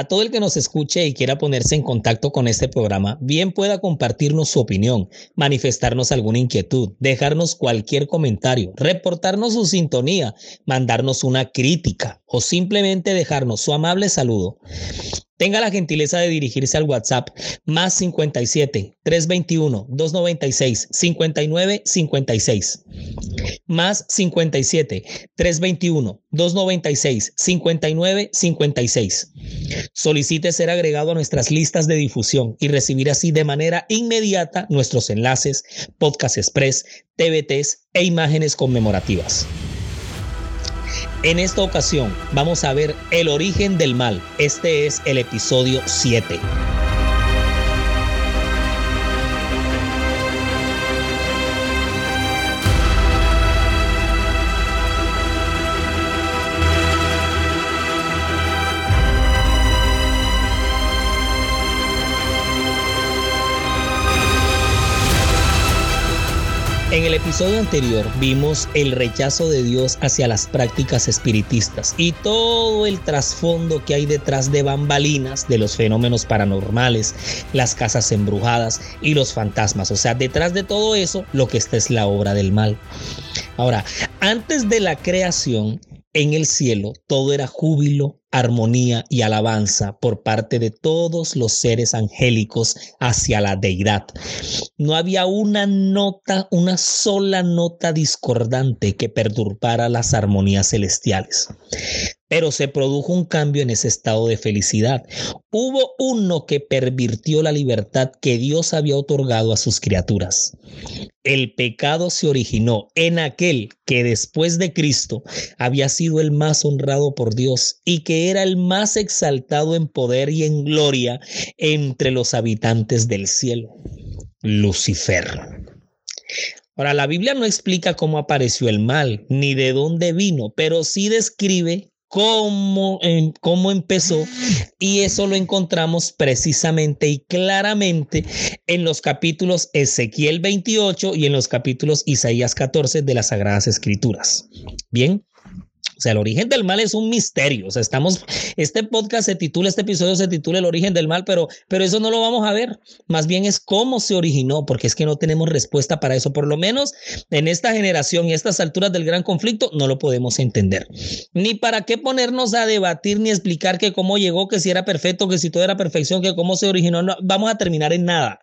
A todo el que nos escuche y quiera ponerse en contacto con este programa, bien pueda compartirnos su opinión, manifestarnos alguna inquietud, dejarnos cualquier comentario, reportarnos su sintonía, mandarnos una crítica o simplemente dejarnos su amable saludo. Tenga la gentileza de dirigirse al WhatsApp más 57 321 296 59 56. Más 57 321 296 59 56. Solicite ser agregado a nuestras listas de difusión y recibir así de manera inmediata nuestros enlaces, podcast express, TVTs e imágenes conmemorativas. En esta ocasión vamos a ver el origen del mal. Este es el episodio 7. En el episodio anterior vimos el rechazo de Dios hacia las prácticas espiritistas y todo el trasfondo que hay detrás de bambalinas de los fenómenos paranormales, las casas embrujadas y los fantasmas. O sea, detrás de todo eso, lo que está es la obra del mal. Ahora, antes de la creación, en el cielo todo era júbilo, armonía y alabanza por parte de todos los seres angélicos hacia la deidad. No había una nota, una sola nota discordante que perturbara las armonías celestiales. Pero se produjo un cambio en ese estado de felicidad. Hubo uno que pervirtió la libertad que Dios había otorgado a sus criaturas. El pecado se originó en aquel que después de Cristo había sido el más honrado por Dios y que era el más exaltado en poder y en gloria entre los habitantes del cielo, Lucifer. Ahora, la Biblia no explica cómo apareció el mal, ni de dónde vino, pero sí describe cómo, cómo empezó y eso lo encontramos precisamente y claramente en los capítulos Ezequiel 28 y en los capítulos Isaías 14 de las Sagradas Escrituras. Bien. O sea, el origen del mal es un misterio. O sea, estamos, este podcast se titula, este episodio se titula El origen del mal, pero, pero eso no lo vamos a ver. Más bien es cómo se originó, porque es que no tenemos respuesta para eso. Por lo menos en esta generación y estas alturas del gran conflicto no lo podemos entender. Ni para qué ponernos a debatir ni explicar que cómo llegó, que si era perfecto, que si todo era perfección, que cómo se originó. Vamos a terminar en nada.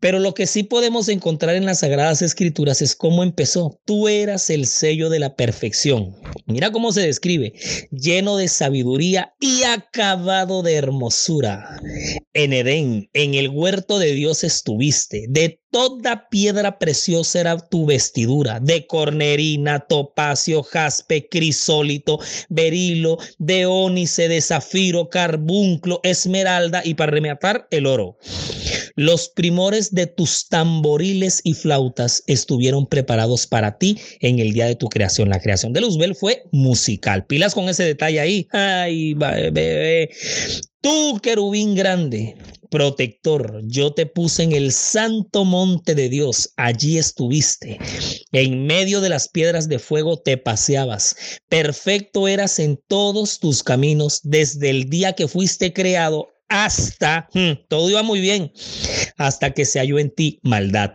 Pero lo que sí podemos encontrar en las Sagradas Escrituras es cómo empezó. Tú eras el sello de la perfección. Mira cómo se describe, lleno de sabiduría y acabado de hermosura. En Edén, en el huerto de Dios estuviste. De toda piedra preciosa era tu vestidura, de cornerina, topacio, jaspe, crisólito, berilo, de ónice, de zafiro, carbunclo, esmeralda y para rematar el oro. Los primores de tus tamboriles y flautas estuvieron preparados para ti en el día de tu creación. La creación de Luzbel fue musical. Pilas con ese detalle ahí. Ay, bebé. Tú, querubín grande, protector, yo te puse en el santo monte de Dios, allí estuviste. En medio de las piedras de fuego te paseabas. Perfecto eras en todos tus caminos desde el día que fuiste creado hasta, hmm, todo iba muy bien, hasta que se halló en ti maldad.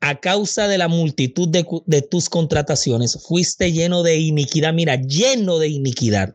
A causa de la multitud de, de, tus contrataciones, fuiste lleno de iniquidad, mira, lleno de iniquidad.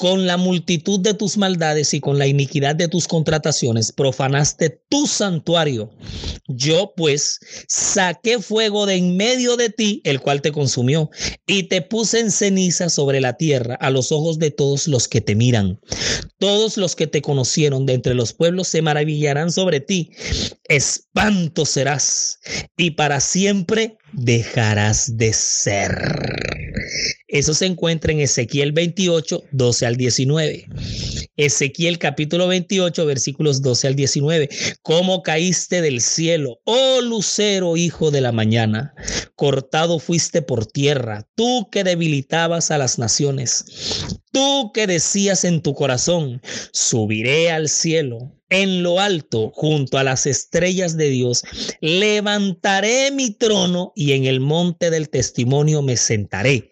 Con la multitud de tus maldades y con la iniquidad de tus contrataciones, profanaste tu santuario. Yo pues saqué fuego de en medio de ti, el cual te consumió, y te puse en ceniza sobre la tierra a los ojos de todos los que te miran. Todos los que te conocieron de entre los pueblos se maravillarán sobre ti. Espanto serás y para siempre dejarás de ser. Eso se encuentra en Ezequiel 28, 12 al 19. Ezequiel capítulo 28, versículos 12 al 19. ¿Cómo caíste del cielo, oh lucero, hijo de la mañana? Cortado fuiste por tierra, tú que debilitabas a las naciones. Tú que decías en tu corazón, subiré al cielo, en lo alto, junto a las estrellas de Dios, levantaré mi trono y en el monte del testimonio me sentaré.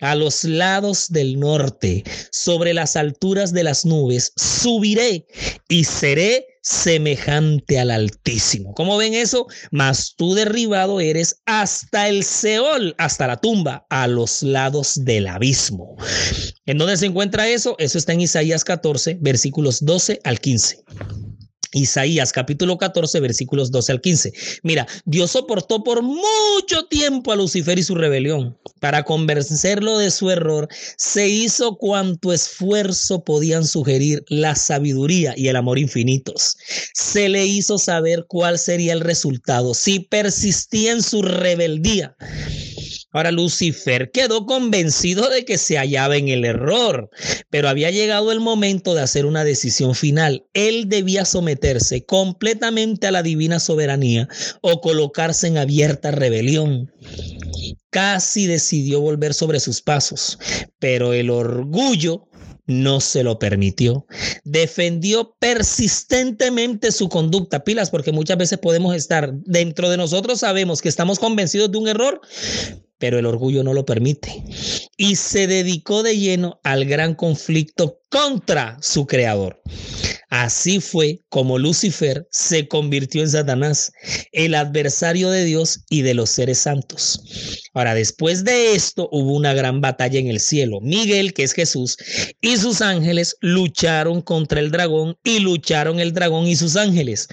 A los lados del norte, sobre las alturas de las nubes, subiré y seré semejante al Altísimo. ¿Cómo ven eso? Mas tú derribado eres hasta el Seol, hasta la tumba, a los lados del abismo. ¿En dónde se encuentra eso? Eso está en Isaías 14, versículos 12 al 15. Isaías capítulo 14 versículos 12 al 15. Mira, Dios soportó por mucho tiempo a Lucifer y su rebelión. Para convencerlo de su error, se hizo cuanto esfuerzo podían sugerir la sabiduría y el amor infinitos. Se le hizo saber cuál sería el resultado si persistía en su rebeldía. Ahora Lucifer quedó convencido de que se hallaba en el error, pero había llegado el momento de hacer una decisión final. Él debía someterse completamente a la divina soberanía o colocarse en abierta rebelión. Casi decidió volver sobre sus pasos, pero el orgullo no se lo permitió. Defendió persistentemente su conducta, pilas, porque muchas veces podemos estar dentro de nosotros, sabemos que estamos convencidos de un error, pero el orgullo no lo permite. Y se dedicó de lleno al gran conflicto contra su creador. Así fue como Lucifer se convirtió en Satanás, el adversario de Dios y de los seres santos. Ahora, después de esto hubo una gran batalla en el cielo. Miguel, que es Jesús, y sus ángeles lucharon contra el dragón y lucharon el dragón y sus ángeles,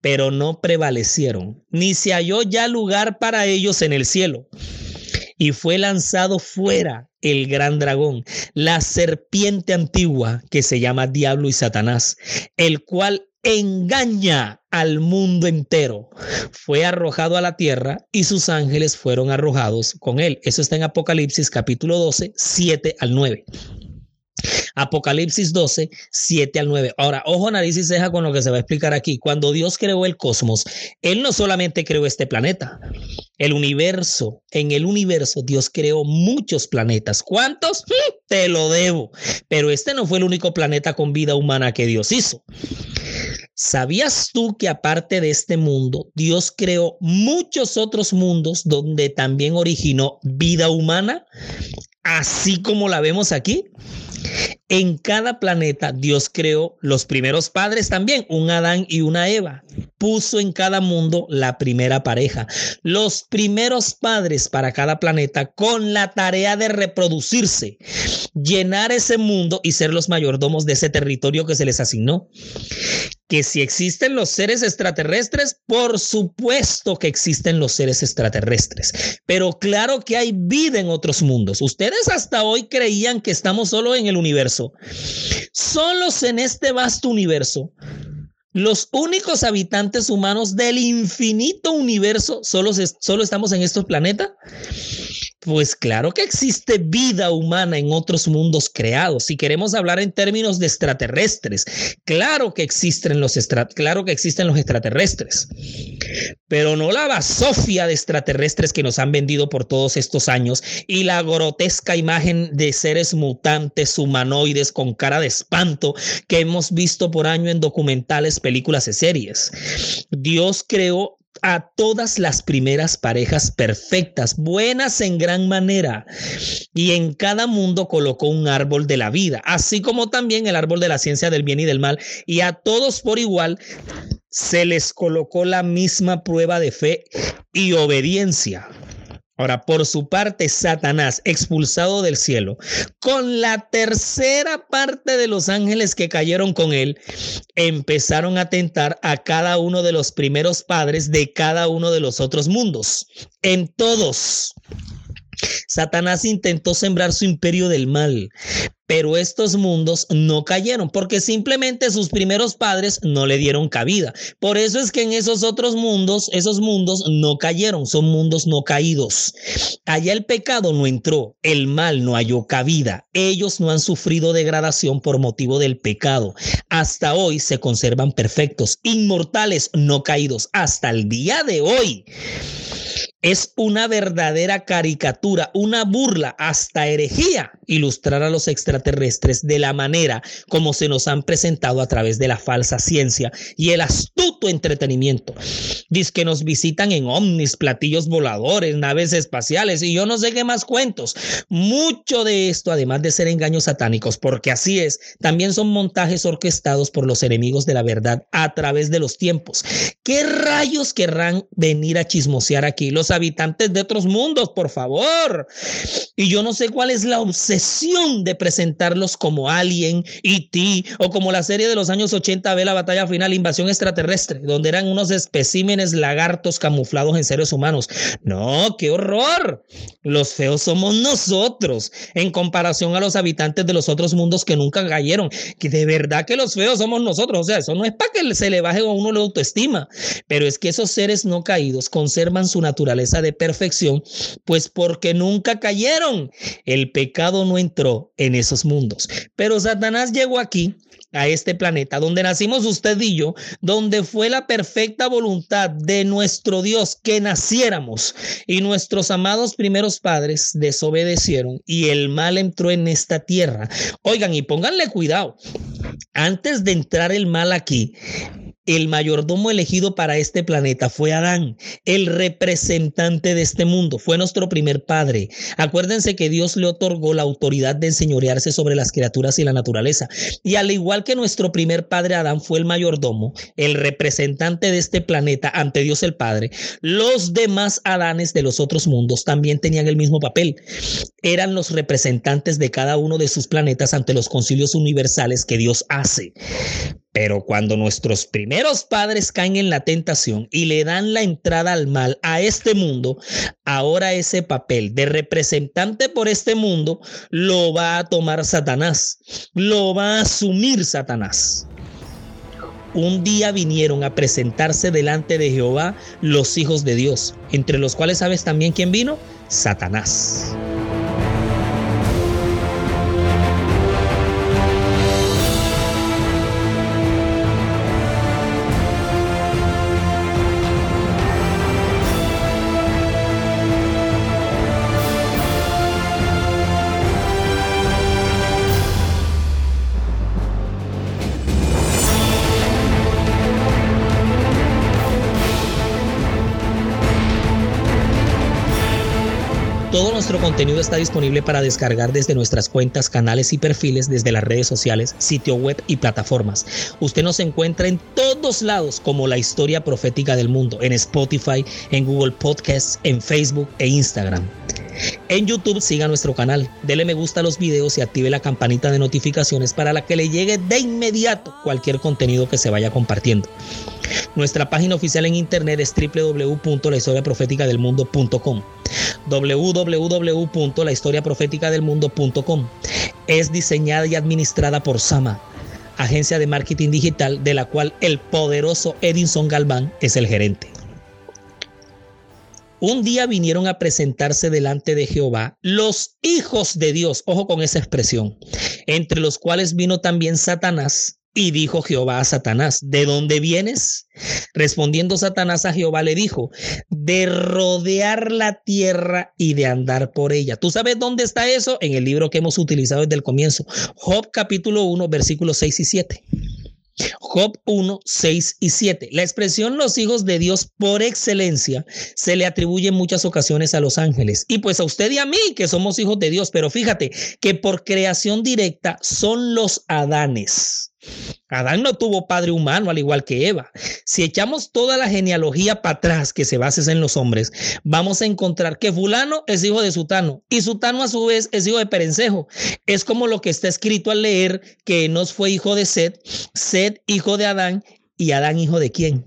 pero no prevalecieron, ni se halló ya lugar para ellos en el cielo y fue lanzado fuera el gran dragón, la serpiente antigua que se llama Diablo y Satanás, el cual engaña al mundo entero. Fue arrojado a la tierra y sus ángeles fueron arrojados con él. Eso está en Apocalipsis capítulo 12, 7 al 9. Apocalipsis 12, 7 al 9. Ahora, ojo, nariz y ceja con lo que se va a explicar aquí. Cuando Dios creó el cosmos, Él no solamente creó este planeta, el universo. En el universo Dios creó muchos planetas. ¿Cuántos? ¡Mm! Te lo debo. Pero este no fue el único planeta con vida humana que Dios hizo. ¿Sabías tú que aparte de este mundo, Dios creó muchos otros mundos donde también originó vida humana? Así como la vemos aquí. En cada planeta Dios creó los primeros padres también, un Adán y una Eva. Puso en cada mundo la primera pareja, los primeros padres para cada planeta con la tarea de reproducirse, llenar ese mundo y ser los mayordomos de ese territorio que se les asignó que si existen los seres extraterrestres, por supuesto que existen los seres extraterrestres, pero claro que hay vida en otros mundos. Ustedes hasta hoy creían que estamos solo en el universo. Solos en este vasto universo. Los únicos habitantes humanos del infinito universo, solo, solo estamos en estos planetas. Pues claro que existe vida humana en otros mundos creados. Si queremos hablar en términos de extraterrestres, claro que existen los claro que existen los extraterrestres. Pero no la basofia de extraterrestres que nos han vendido por todos estos años y la grotesca imagen de seres mutantes humanoides con cara de espanto que hemos visto por año en documentales, películas y series. Dios creó a todas las primeras parejas perfectas, buenas en gran manera. Y en cada mundo colocó un árbol de la vida, así como también el árbol de la ciencia del bien y del mal. Y a todos por igual se les colocó la misma prueba de fe y obediencia. Ahora, por su parte, Satanás, expulsado del cielo, con la tercera parte de los ángeles que cayeron con él, empezaron a tentar a cada uno de los primeros padres de cada uno de los otros mundos. En todos. Satanás intentó sembrar su imperio del mal, pero estos mundos no cayeron porque simplemente sus primeros padres no le dieron cabida. Por eso es que en esos otros mundos, esos mundos no cayeron, son mundos no caídos. Allá el pecado no entró, el mal no halló cabida. Ellos no han sufrido degradación por motivo del pecado. Hasta hoy se conservan perfectos, inmortales, no caídos, hasta el día de hoy es una verdadera caricatura, una burla, hasta herejía, ilustrar a los extraterrestres de la manera como se nos han presentado a través de la falsa ciencia y el astuto entretenimiento. Dice que nos visitan en ovnis, platillos voladores, naves espaciales y yo no sé qué más cuentos. Mucho de esto, además de ser engaños satánicos, porque así es, también son montajes orquestados por los enemigos de la verdad a través de los tiempos. ¿Qué rayos querrán venir a chismosear aquí? Los habitantes de otros mundos, por favor. Y yo no sé cuál es la obsesión de presentarlos como Alien, E.T. o como la serie de los años 80 ve la batalla final, invasión extraterrestre, donde eran unos especímenes lagartos camuflados en seres humanos. No, qué horror. Los feos somos nosotros en comparación a los habitantes de los otros mundos que nunca cayeron. Que de verdad que los feos somos nosotros. O sea, eso no es para que se le baje a uno la autoestima, pero es que esos seres no caídos conservan su naturaleza de perfección, pues porque nunca cayeron. El pecado no entró en esos mundos. Pero Satanás llegó aquí a este planeta, donde nacimos usted y yo, donde fue la perfecta voluntad de nuestro Dios que naciéramos y nuestros amados primeros padres desobedecieron y el mal entró en esta tierra. Oigan, y pónganle cuidado, antes de entrar el mal aquí, el mayordomo elegido para este planeta fue Adán, el representante de este mundo, fue nuestro primer padre. Acuérdense que Dios le otorgó la autoridad de enseñorearse sobre las criaturas y la naturaleza. Y al igual que nuestro primer padre Adán fue el mayordomo, el representante de este planeta ante Dios el Padre, los demás Adanes de los otros mundos también tenían el mismo papel. Eran los representantes de cada uno de sus planetas ante los concilios universales que Dios hace. Pero cuando nuestros primeros padres caen en la tentación y le dan la entrada al mal a este mundo, ahora ese papel de representante por este mundo lo va a tomar Satanás, lo va a asumir Satanás. Un día vinieron a presentarse delante de Jehová los hijos de Dios, entre los cuales sabes también quién vino, Satanás. Nuestro contenido está disponible para descargar desde nuestras cuentas, canales y perfiles desde las redes sociales, sitio web y plataformas. Usted nos encuentra en todos lados como la historia profética del mundo, en Spotify, en Google Podcasts, en Facebook e Instagram. En YouTube siga nuestro canal, dele me gusta a los videos y active la campanita de notificaciones para la que le llegue de inmediato cualquier contenido que se vaya compartiendo. Nuestra página oficial en internet es www.lahistoriaprofeticadelmundo.com www.lahistoriaprofeticadelmundo.com Es diseñada y administrada por Sama, agencia de marketing digital de la cual el poderoso Edinson Galván es el gerente. Un día vinieron a presentarse delante de Jehová los hijos de Dios, ojo con esa expresión, entre los cuales vino también Satanás y dijo Jehová a Satanás, ¿de dónde vienes? Respondiendo Satanás a Jehová le dijo, de rodear la tierra y de andar por ella. ¿Tú sabes dónde está eso? En el libro que hemos utilizado desde el comienzo. Job capítulo 1, versículos 6 y 7. Job 1, 6 y 7. La expresión los hijos de Dios por excelencia se le atribuye en muchas ocasiones a los ángeles. Y pues a usted y a mí que somos hijos de Dios, pero fíjate que por creación directa son los Adanes. Adán no tuvo padre humano al igual que Eva. Si echamos toda la genealogía para atrás que se basa en los hombres, vamos a encontrar que fulano es hijo de Sutano y Sutano a su vez es hijo de Perencejo. Es como lo que está escrito al leer que Enos fue hijo de Sed, Sed hijo de Adán y Adán hijo de quién.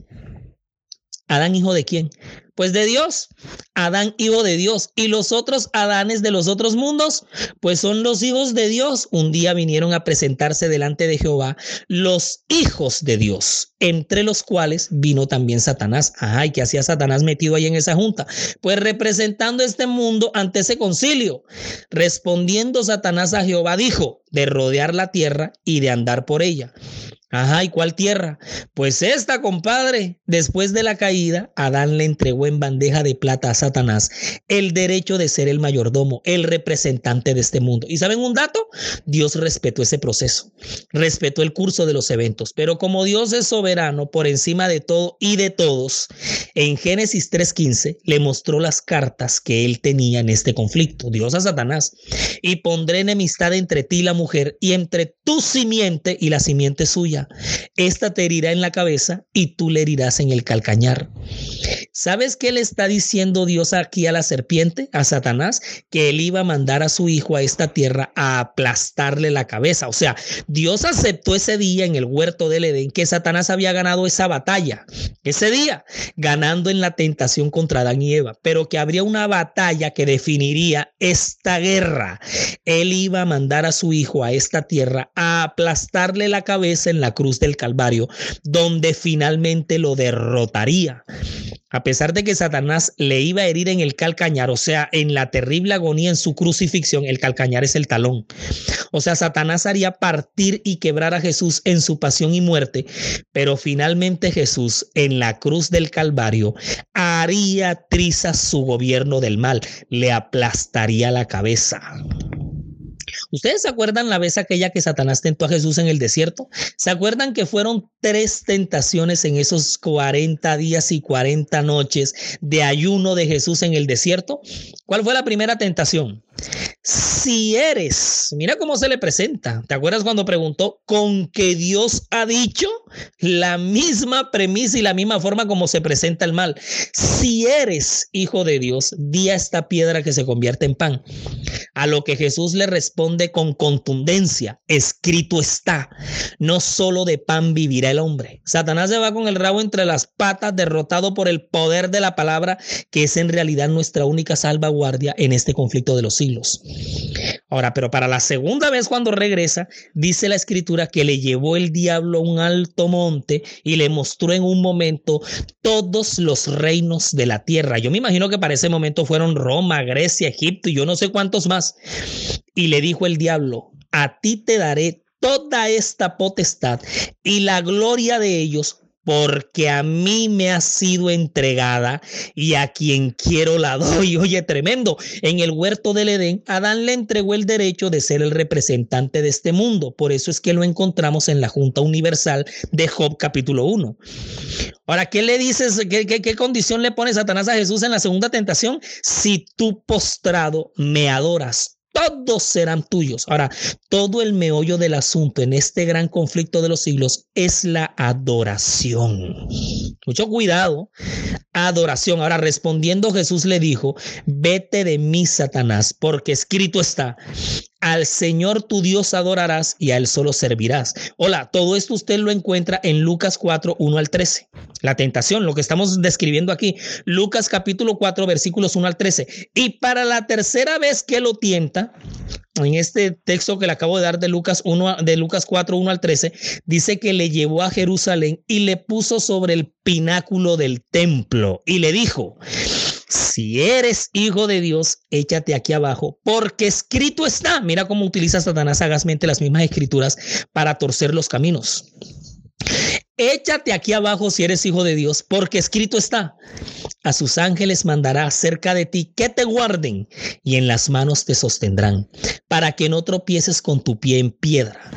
Adán hijo de quién? Pues de Dios. Adán hijo de Dios. Y los otros Adanes de los otros mundos, pues son los hijos de Dios. Un día vinieron a presentarse delante de Jehová los hijos de Dios, entre los cuales vino también Satanás. Ajá, ¿y qué hacía Satanás metido ahí en esa junta? Pues representando este mundo ante ese concilio. Respondiendo Satanás a Jehová, dijo, de rodear la tierra y de andar por ella. Ajá, ¿y cuál tierra? Pues esta, compadre. Después de la caída, Adán le entregó en bandeja de plata a Satanás el derecho de ser el mayordomo, el representante de este mundo. ¿Y saben un dato? Dios respetó ese proceso, respetó el curso de los eventos, pero como Dios es soberano por encima de todo y de todos, en Génesis 3.15 le mostró las cartas que él tenía en este conflicto, Dios a Satanás, y pondré enemistad entre ti y la mujer y entre tu simiente y la simiente suya esta te herirá en la cabeza y tú le herirás en el calcañar. ¿Sabes qué le está diciendo Dios aquí a la serpiente, a Satanás? Que él iba a mandar a su hijo a esta tierra a aplastarle la cabeza. O sea, Dios aceptó ese día en el huerto del Edén que Satanás había ganado esa batalla. Ese día, ganando en la tentación contra Adán y Eva, pero que habría una batalla que definiría esta guerra. Él iba a mandar a su hijo a esta tierra a aplastarle la cabeza en la cruz del Calvario, donde finalmente lo derrotaría. A pesar de que Satanás le iba a herir en el calcañar, o sea, en la terrible agonía en su crucifixión, el calcañar es el talón. O sea, Satanás haría partir y quebrar a Jesús en su pasión y muerte, pero finalmente Jesús en la cruz del Calvario haría trizas su gobierno del mal, le aplastaría la cabeza. ¿Ustedes se acuerdan la vez aquella que Satanás tentó a Jesús en el desierto? ¿Se acuerdan que fueron tres tentaciones en esos 40 días y 40 noches de ayuno de Jesús en el desierto? ¿Cuál fue la primera tentación? Si eres, mira cómo se le presenta. ¿Te acuerdas cuando preguntó con que Dios ha dicho la misma premisa y la misma forma como se presenta el mal? Si eres hijo de Dios, di a esta piedra que se convierte en pan. A lo que Jesús le responde con contundencia, escrito está, no solo de pan vivirá el hombre. Satanás se va con el rabo entre las patas, derrotado por el poder de la palabra, que es en realidad nuestra única salvaguardia en este conflicto de los siglos. Ahora, pero para la segunda vez cuando regresa, dice la escritura que le llevó el diablo a un alto monte y le mostró en un momento todos los reinos de la tierra. Yo me imagino que para ese momento fueron Roma, Grecia, Egipto y yo no sé cuántos más. Y le dijo el diablo, a ti te daré toda esta potestad y la gloria de ellos porque a mí me ha sido entregada y a quien quiero la doy. Oye, tremendo. En el huerto del Edén, Adán le entregó el derecho de ser el representante de este mundo. Por eso es que lo encontramos en la Junta Universal de Job capítulo 1. Ahora, ¿qué le dices? ¿Qué, qué, qué condición le pone Satanás a Jesús en la segunda tentación? Si tú postrado me adoras, todos serán tuyos. Ahora, todo el meollo del asunto en este gran conflicto de los siglos es la adoración. Mucho cuidado. Adoración. Ahora, respondiendo Jesús le dijo, vete de mí, Satanás, porque escrito está, al Señor tu Dios adorarás y a Él solo servirás. Hola, todo esto usted lo encuentra en Lucas 4, 1 al 13. La tentación, lo que estamos describiendo aquí. Lucas capítulo 4, versículos 1 al 13. Y para la tercera vez que lo tienta, en este texto que le acabo de dar de Lucas 1 de Lucas 4 1 al 13 dice que le llevó a Jerusalén y le puso sobre el pináculo del templo y le dijo si eres hijo de Dios, échate aquí abajo, porque escrito está. Mira cómo utiliza Satanás sagazmente las mismas escrituras para torcer los caminos. Échate aquí abajo si eres hijo de Dios, porque escrito está, a sus ángeles mandará cerca de ti que te guarden y en las manos te sostendrán, para que no tropieces con tu pie en piedra.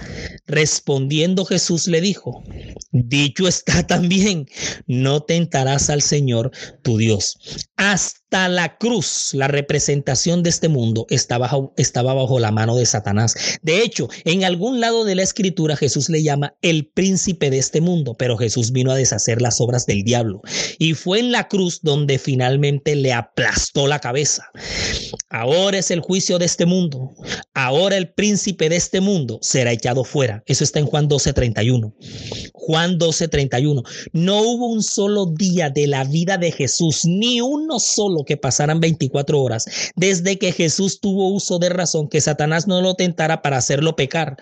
Respondiendo Jesús le dijo, dicho está también, no tentarás al Señor tu Dios. Hasta la cruz, la representación de este mundo estaba bajo, la mano de Satanás. De hecho, en algún lado de la escritura Jesús le llama el príncipe de este mundo, pero Jesús vino a deshacer las obras del diablo. Y fue en la cruz donde finalmente le aplastó la cabeza. Ahora es el juicio de este mundo. Ahora el príncipe de este mundo será echado fuera. Eso está en Juan 12:31. Juan 12:31. No hubo un solo día de la vida de Jesús, ni uno solo que pasaran 24 horas, desde que Jesús tuvo uso de razón, que Satanás no lo tentara para hacerlo pecar.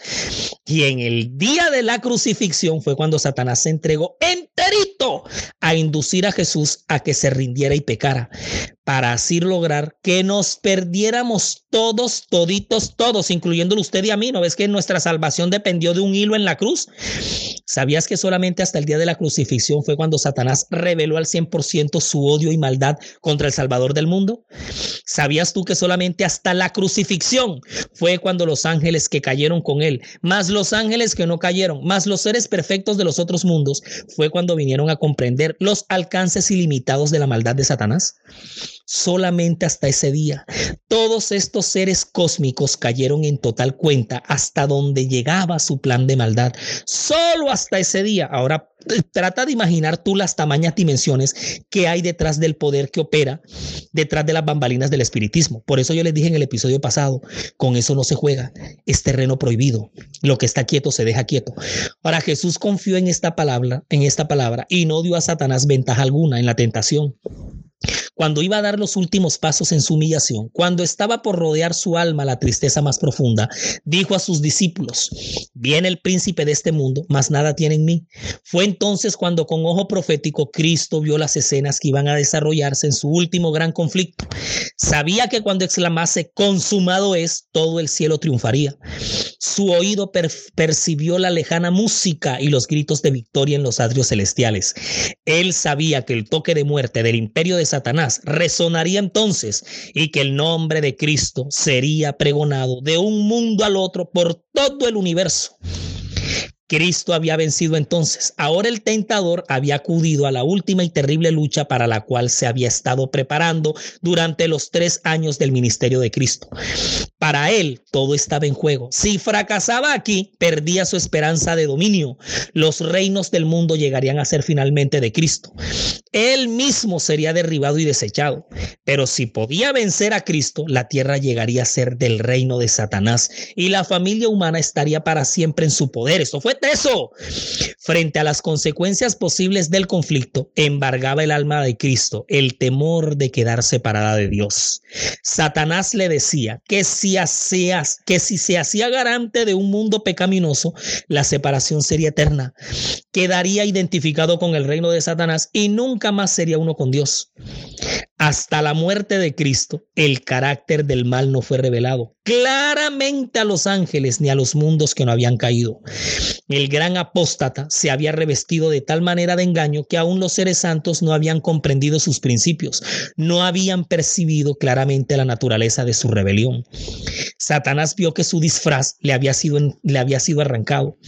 Y en el día de la crucifixión fue cuando Satanás se entregó enterito a inducir a Jesús a que se rindiera y pecara para así lograr que nos perdiéramos todos, toditos, todos, incluyéndolo usted y a mí. ¿No ves que nuestra salvación dependió de un hilo en la cruz? ¿Sabías que solamente hasta el día de la crucifixión fue cuando Satanás reveló al 100% su odio y maldad contra el Salvador del mundo? ¿Sabías tú que solamente hasta la crucifixión fue cuando los ángeles que cayeron con él, más los ángeles que no cayeron, más los seres perfectos de los otros mundos, fue cuando vinieron a comprender los alcances ilimitados de la maldad de Satanás? Solamente hasta ese día. Todos estos seres cósmicos cayeron en total cuenta hasta donde llegaba su plan de maldad. Solo hasta ese día. Ahora eh, trata de imaginar tú las tamañas dimensiones que hay detrás del poder que opera, detrás de las bambalinas del espiritismo. Por eso yo les dije en el episodio pasado, con eso no se juega, es terreno prohibido. Lo que está quieto se deja quieto. Ahora Jesús confió en esta palabra, en esta palabra y no dio a Satanás ventaja alguna en la tentación cuando iba a dar los últimos pasos en su humillación, cuando estaba por rodear su alma la tristeza más profunda, dijo a sus discípulos, viene el príncipe de este mundo, mas nada tiene en mí. Fue entonces cuando con ojo profético Cristo vio las escenas que iban a desarrollarse en su último gran conflicto. Sabía que cuando exclamase, consumado es, todo el cielo triunfaría. Su oído percibió la lejana música y los gritos de victoria en los atrios celestiales. Él sabía que el toque de muerte del imperio de Satanás resonaría entonces y que el nombre de Cristo sería pregonado de un mundo al otro por todo el universo. Cristo había vencido entonces. Ahora el tentador había acudido a la última y terrible lucha para la cual se había estado preparando durante los tres años del ministerio de Cristo. Para él todo estaba en juego. Si fracasaba aquí, perdía su esperanza de dominio. Los reinos del mundo llegarían a ser finalmente de Cristo. Él mismo sería derribado y desechado. Pero si podía vencer a Cristo, la tierra llegaría a ser del reino de Satanás y la familia humana estaría para siempre en su poder. Esto fue Frente a las consecuencias posibles del conflicto, embargaba el alma de Cristo el temor de quedar separada de Dios. Satanás le decía que si, hacías, que si se hacía garante de un mundo pecaminoso, la separación sería eterna. Quedaría identificado con el reino de Satanás y nunca más sería uno con Dios. Hasta la muerte de Cristo, el carácter del mal no fue revelado claramente a los ángeles ni a los mundos que no habían caído. El gran apóstata se había revestido de tal manera de engaño que aún los seres santos no habían comprendido sus principios, no habían percibido claramente la naturaleza de su rebelión. Satanás vio que su disfraz le había sido, le había sido arrancado.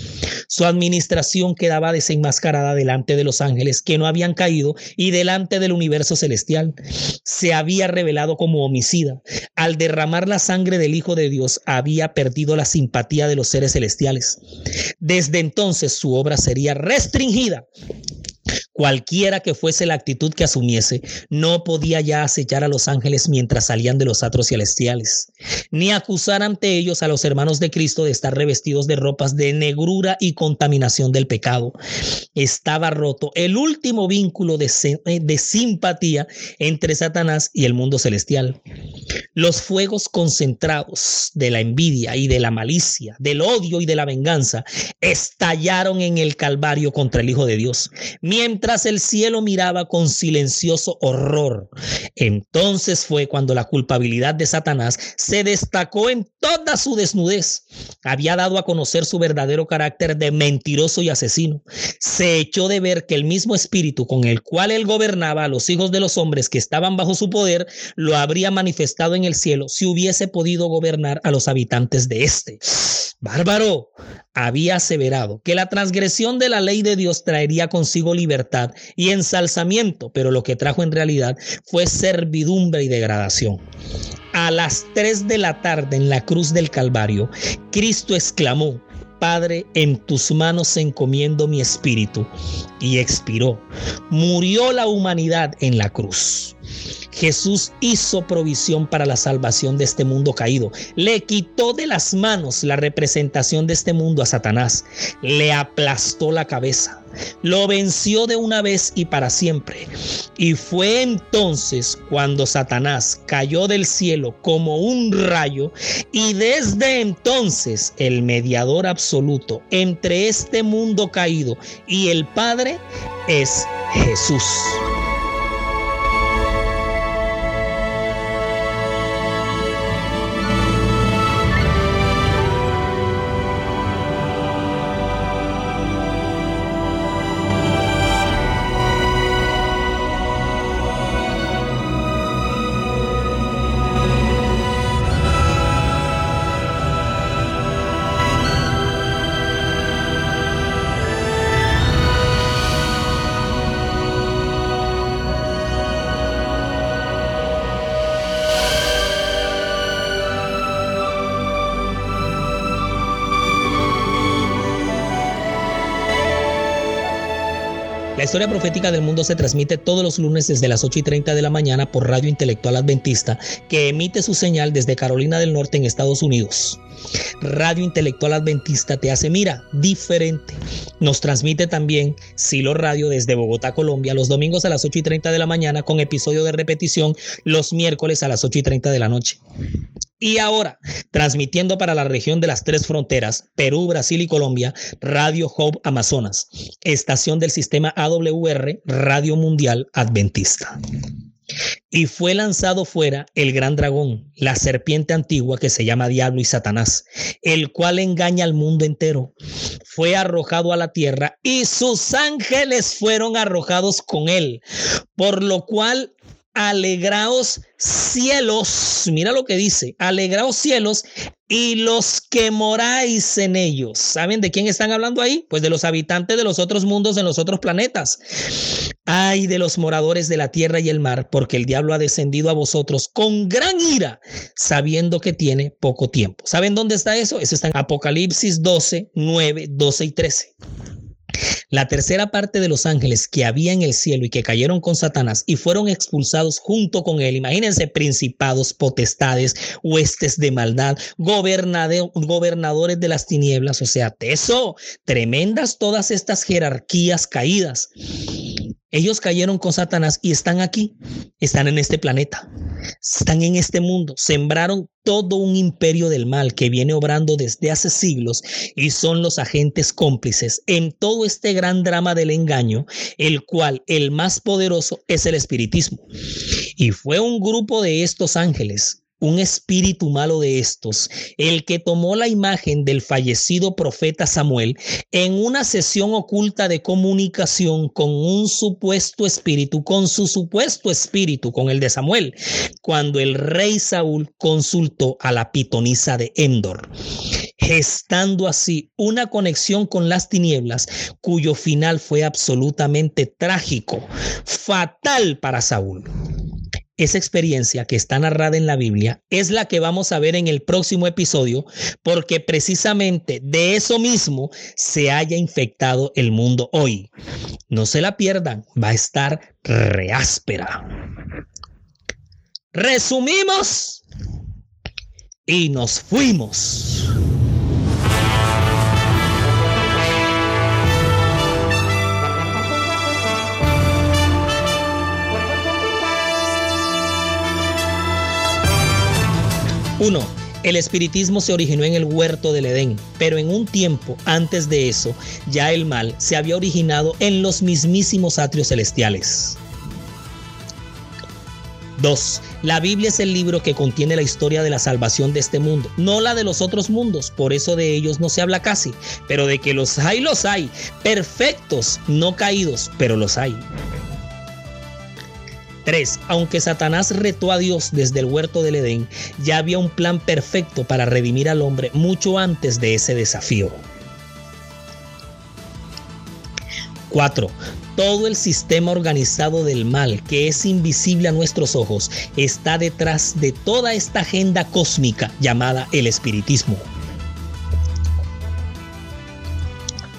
Su administración quedaba desenmascarada delante de los ángeles que no habían caído y delante del universo celestial. Se había revelado como homicida al derramar la sangre del Hijo de Dios había perdido la simpatía de los seres celestiales. Desde entonces su obra sería restringida Cualquiera que fuese la actitud que asumiese, no podía ya acechar a los ángeles mientras salían de los atros celestiales, ni acusar ante ellos a los hermanos de Cristo de estar revestidos de ropas de negrura y contaminación del pecado. Estaba roto el último vínculo de, eh, de simpatía entre Satanás y el mundo celestial. Los fuegos concentrados de la envidia y de la malicia, del odio y de la venganza, estallaron en el Calvario contra el Hijo de Dios, mientras el cielo miraba con silencioso horror. Entonces fue cuando la culpabilidad de Satanás se destacó en toda su desnudez. Había dado a conocer su verdadero carácter de mentiroso y asesino. Se echó de ver que el mismo espíritu con el cual él gobernaba a los hijos de los hombres que estaban bajo su poder, lo habría manifestado en el cielo si hubiese podido gobernar a los habitantes de este. bárbaro, había aseverado que la transgresión de la ley de Dios traería consigo libertad y ensalzamiento, pero lo que trajo en realidad fue servidumbre y degradación. A las 3 de la tarde en la cruz del Calvario, Cristo exclamó, Padre, en tus manos encomiendo mi espíritu. Y expiró. Murió la humanidad en la cruz. Jesús hizo provisión para la salvación de este mundo caído. Le quitó de las manos la representación de este mundo a Satanás. Le aplastó la cabeza. Lo venció de una vez y para siempre. Y fue entonces cuando Satanás cayó del cielo como un rayo y desde entonces el mediador absoluto entre este mundo caído y el Padre es Jesús. La historia profética del mundo se transmite todos los lunes desde las 8 y 30 de la mañana por Radio Intelectual Adventista, que emite su señal desde Carolina del Norte en Estados Unidos. Radio Intelectual Adventista te hace mira diferente. Nos transmite también Silo Radio desde Bogotá, Colombia, los domingos a las 8 y 30 de la mañana con episodio de repetición los miércoles a las 8 y 30 de la noche. Y ahora, transmitiendo para la región de las tres fronteras, Perú, Brasil y Colombia, Radio Hope Amazonas, estación del sistema AWR, Radio Mundial Adventista. Y fue lanzado fuera el gran dragón, la serpiente antigua que se llama Diablo y Satanás, el cual engaña al mundo entero. Fue arrojado a la tierra y sus ángeles fueron arrojados con él, por lo cual alegraos cielos, mira lo que dice, alegraos cielos y los que moráis en ellos. ¿Saben de quién están hablando ahí? Pues de los habitantes de los otros mundos, en los otros planetas. Ay de los moradores de la tierra y el mar, porque el diablo ha descendido a vosotros con gran ira, sabiendo que tiene poco tiempo. ¿Saben dónde está eso? Eso está en Apocalipsis 12, 9, 12 y 13. La tercera parte de los ángeles que había en el cielo y que cayeron con Satanás y fueron expulsados junto con él, imagínense principados, potestades, huestes de maldad, gobernadores de las tinieblas, o sea, eso, tremendas todas estas jerarquías caídas. Ellos cayeron con Satanás y están aquí, están en este planeta, están en este mundo, sembraron todo un imperio del mal que viene obrando desde hace siglos y son los agentes cómplices en todo este gran drama del engaño, el cual el más poderoso es el espiritismo. Y fue un grupo de estos ángeles un espíritu malo de estos, el que tomó la imagen del fallecido profeta Samuel en una sesión oculta de comunicación con un supuesto espíritu, con su supuesto espíritu, con el de Samuel, cuando el rey Saúl consultó a la pitonisa de Endor, gestando así una conexión con las tinieblas cuyo final fue absolutamente trágico, fatal para Saúl esa experiencia que está narrada en la Biblia es la que vamos a ver en el próximo episodio, porque precisamente de eso mismo se haya infectado el mundo hoy. No se la pierdan, va a estar reáspera. Resumimos y nos fuimos. Uno, el espiritismo se originó en el huerto del Edén, pero en un tiempo antes de eso, ya el mal se había originado en los mismísimos atrios celestiales. 2. La Biblia es el libro que contiene la historia de la salvación de este mundo, no la de los otros mundos, por eso de ellos no se habla casi, pero de que los hay, los hay, perfectos, no caídos, pero los hay. 3. Aunque Satanás retó a Dios desde el huerto del Edén, ya había un plan perfecto para redimir al hombre mucho antes de ese desafío. 4. Todo el sistema organizado del mal que es invisible a nuestros ojos está detrás de toda esta agenda cósmica llamada el espiritismo.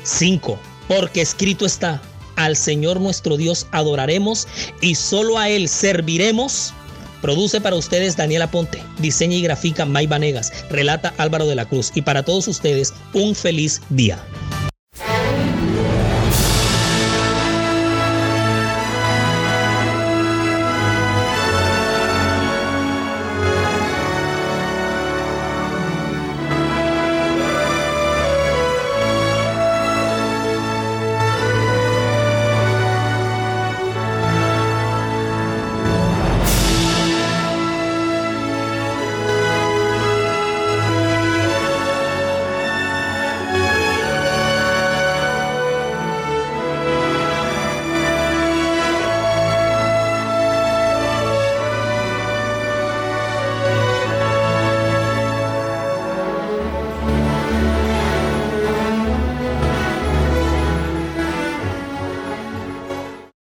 5. Porque escrito está, al Señor nuestro Dios adoraremos y solo a Él serviremos. Produce para ustedes Daniela Ponte, diseña y grafica May Vanegas, relata Álvaro de la Cruz y para todos ustedes un feliz día.